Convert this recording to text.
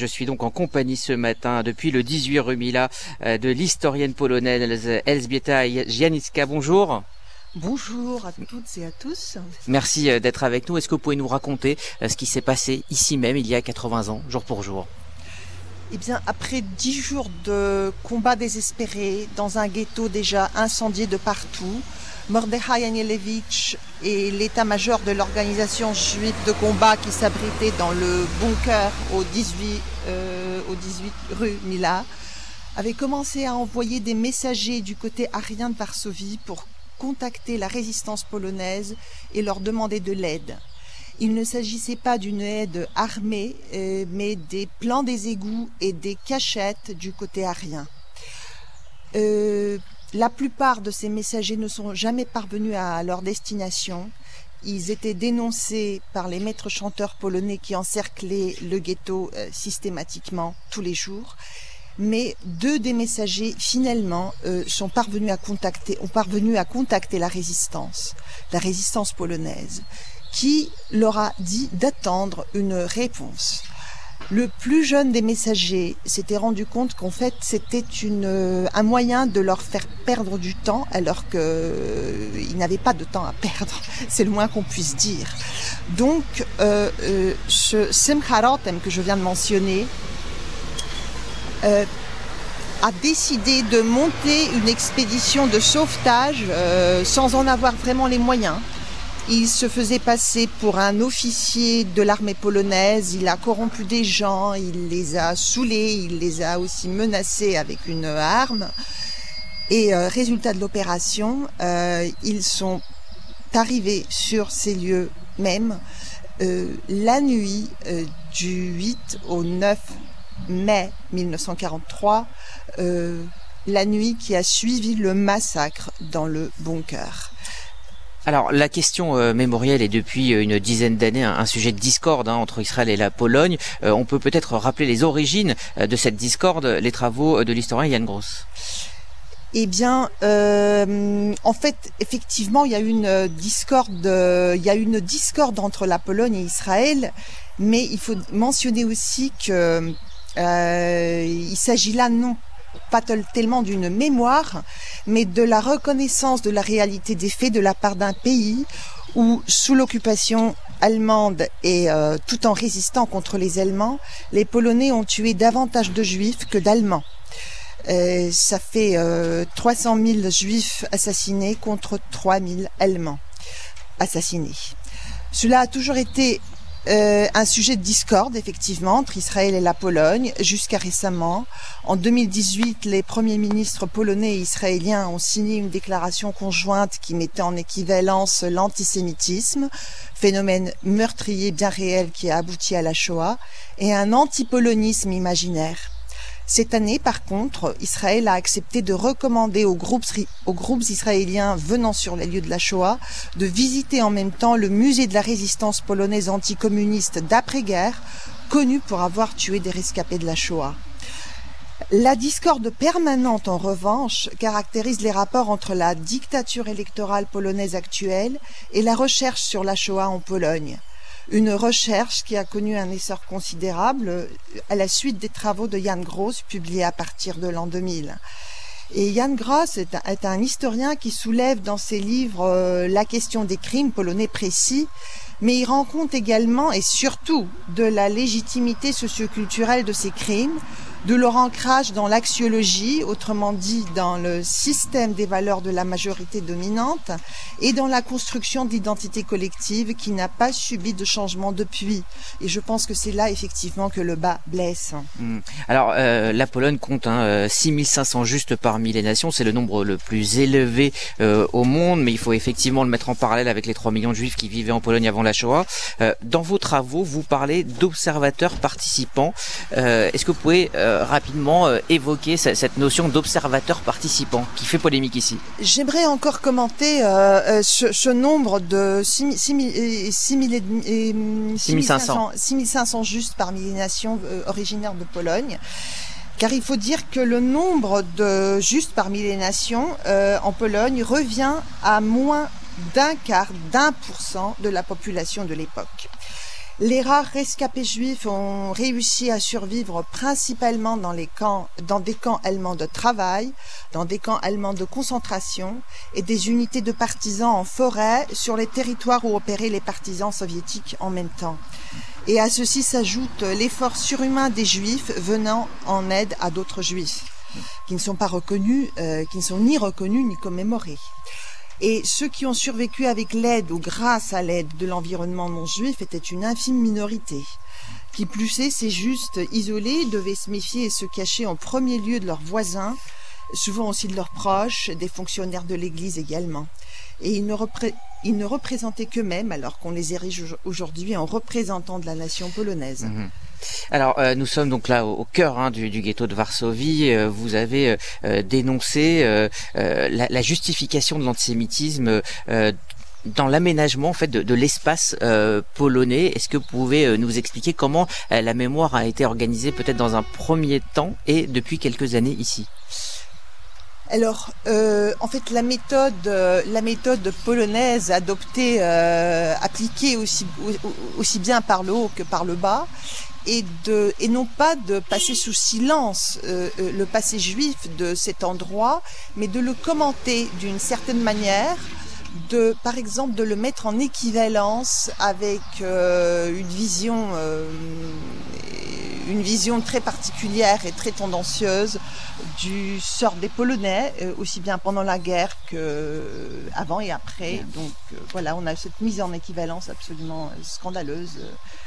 Je suis donc en compagnie ce matin depuis le 18 rue Mila euh, de l'historienne polonaise Elżbieta Janicka. Bonjour. Bonjour à toutes et à tous. Merci euh, d'être avec nous. Est-ce que vous pouvez nous raconter euh, ce qui s'est passé ici même il y a 80 ans, jour pour jour? Eh bien, après dix jours de combats désespérés dans un ghetto déjà incendié de partout, Mordechai Anielewicz et l'état-major de l'organisation juive de combat qui s'abritait dans le bunker au 18, euh, au 18 rue Mila avaient commencé à envoyer des messagers du côté arien de Varsovie pour contacter la résistance polonaise et leur demander de l'aide. Il ne s'agissait pas d'une aide armée, euh, mais des plans des égouts et des cachettes du côté arien. Euh, la plupart de ces messagers ne sont jamais parvenus à leur destination. Ils étaient dénoncés par les maîtres chanteurs polonais qui encerclaient le ghetto euh, systématiquement tous les jours. Mais deux des messagers finalement sont parvenus ont parvenu à contacter la résistance, la résistance polonaise, qui leur a dit d'attendre une réponse. Le plus jeune des messagers s'était rendu compte qu'en fait c'était une un moyen de leur faire perdre du temps alors qu'ils euh, n'avaient pas de temps à perdre. C'est le moins qu'on puisse dire. Donc euh, euh, ce Semcharotem que je viens de mentionner euh, a décidé de monter une expédition de sauvetage euh, sans en avoir vraiment les moyens. Il se faisait passer pour un officier de l'armée polonaise, il a corrompu des gens, il les a saoulés, il les a aussi menacés avec une arme. Et euh, résultat de l'opération, euh, ils sont arrivés sur ces lieux même euh, la nuit du 8 au 9 mai 1943, euh, la nuit qui a suivi le massacre dans le bunker. Alors la question euh, mémorielle est depuis euh, une dizaine d'années un, sujet de discorde hein, entre Israël et la Pologne. Euh, on peut peut-être rappeler les origines de cette discorde, les travaux de l'historien Jan Gross. Eh bien, en fait, effectivement, il y a une discorde, il y a une discorde entre la Pologne et Israël, mais il faut mentionner aussi que il s'agit là non pas tellement d'une mémoire, mais de la reconnaissance de la réalité des faits de la part d'un pays où, sous l'occupation allemande et euh, tout en résistant contre les Allemands, les Polonais ont tué davantage de Juifs que d'Allemands. Euh, ça fait euh, 300 000 Juifs assassinés contre 3 000 Allemands assassinés. Cela a toujours été euh, un sujet de discorde, effectivement, entre Israël et la Pologne, jusqu'à récemment. En 2018, les premiers ministres polonais et israéliens ont signé une déclaration conjointe qui mettait en équivalence l'antisémitisme, phénomène meurtrier bien réel qui a abouti à la Shoah, et un antipolonisme imaginaire. Cette année, par contre, Israël a accepté de recommander aux groupes, israéliens venant sur les lieux de la Shoah de visiter en même temps le musée de la résistance polonaise anticommuniste d'après-guerre, connu pour avoir tué des rescapés de la Shoah. La discorde permanente, en revanche, caractérise les rapports entre la dictature électorale polonaise actuelle et la recherche sur la Shoah en Pologne une recherche qui a connu un essor considérable à la suite des travaux de Jan Gross publiés à partir de l'an 2000. Et Jan Gross est un, est un, historien qui soulève dans ses livres euh, la question des crimes polonais précis, mais il rend compte également et surtout de la légitimité socioculturelle de ces crimes, de leur ancrage dans l'axiologie, autrement dit dans le système des valeurs de la majorité dominante, et dans la construction d'identité collective qui n'a pas subi de changement depuis. Et je pense que c'est là effectivement que le bas blesse. Mmh. Alors euh, la Pologne compte hein, 6500 justes parmi les nations, c'est le nombre le plus élevé euh, au monde, mais il faut effectivement le mettre en parallèle avec les 3 millions de juifs qui vivaient en Pologne avant la Shoah. Euh, dans vos travaux, vous parlez d'observateurs participants. Est-ce que vous pouvez rapidement euh, évoquer cette notion d'observateur participant qui fait polémique ici J'aimerais encore commenter euh, ce, ce, nombre de 6500 justes parmi les nations euh, originaires de Pologne. Car il faut dire que le nombre de justes parmi les nations euh, en Pologne revient à moins d'un quart d'un pour cent de la population de l'époque. Les rares rescapés juifs ont réussi à survivre principalement dans des camps allemands de travail, dans des camps allemands de concentration et des unités de partisans en forêt sur les territoires où opéraient les partisans soviétiques en même temps. Et à ceci s'ajoute l'effort surhumain des juifs venant en aide à d'autres juifs qui ne sont pas reconnus, euh, qui ne sont ni reconnus ni commémorés. Et ceux qui ont survécu avec l'aide ou grâce à l'aide de l'environnement non juif étaient une infime minorité. Qui plus est, ces justes isolés devaient se méfier et se cacher en premier lieu de leurs voisins, souvent aussi de leurs proches, des fonctionnaires de l'Église également. Et ils ne, représentaient qu'eux-mêmes alors qu'on les érige aujourd'hui en représentants de la nation polonaise. Mhm. Alors nous sommes donc là au, cœur hein, du, ghetto de Varsovie. vous avez dénoncé la, justification de l'antisémitisme dans l'aménagement en fait de, l'espace polonais. Est-ce que vous pouvez nous expliquer comment la mémoire a été organisée peut-être dans un premier temps et depuis quelques années ici? Alors, euh, en fait, la méthode, euh, la méthode polonaise adoptée, euh, appliquée aussi, aussi bien par le haut que par le bas, et de et non pas de passer sous silence le passé juif de cet endroit, mais de le commenter d'une certaine manière, de par exemple de le mettre en équivalence avec une vision une vision très particulière et très tendancieuse du sort des Polonais, euh, aussi bien pendant la guerre que euh, avant et après. Donc euh, voilà, on a cette mise en équivalence absolument scandaleuse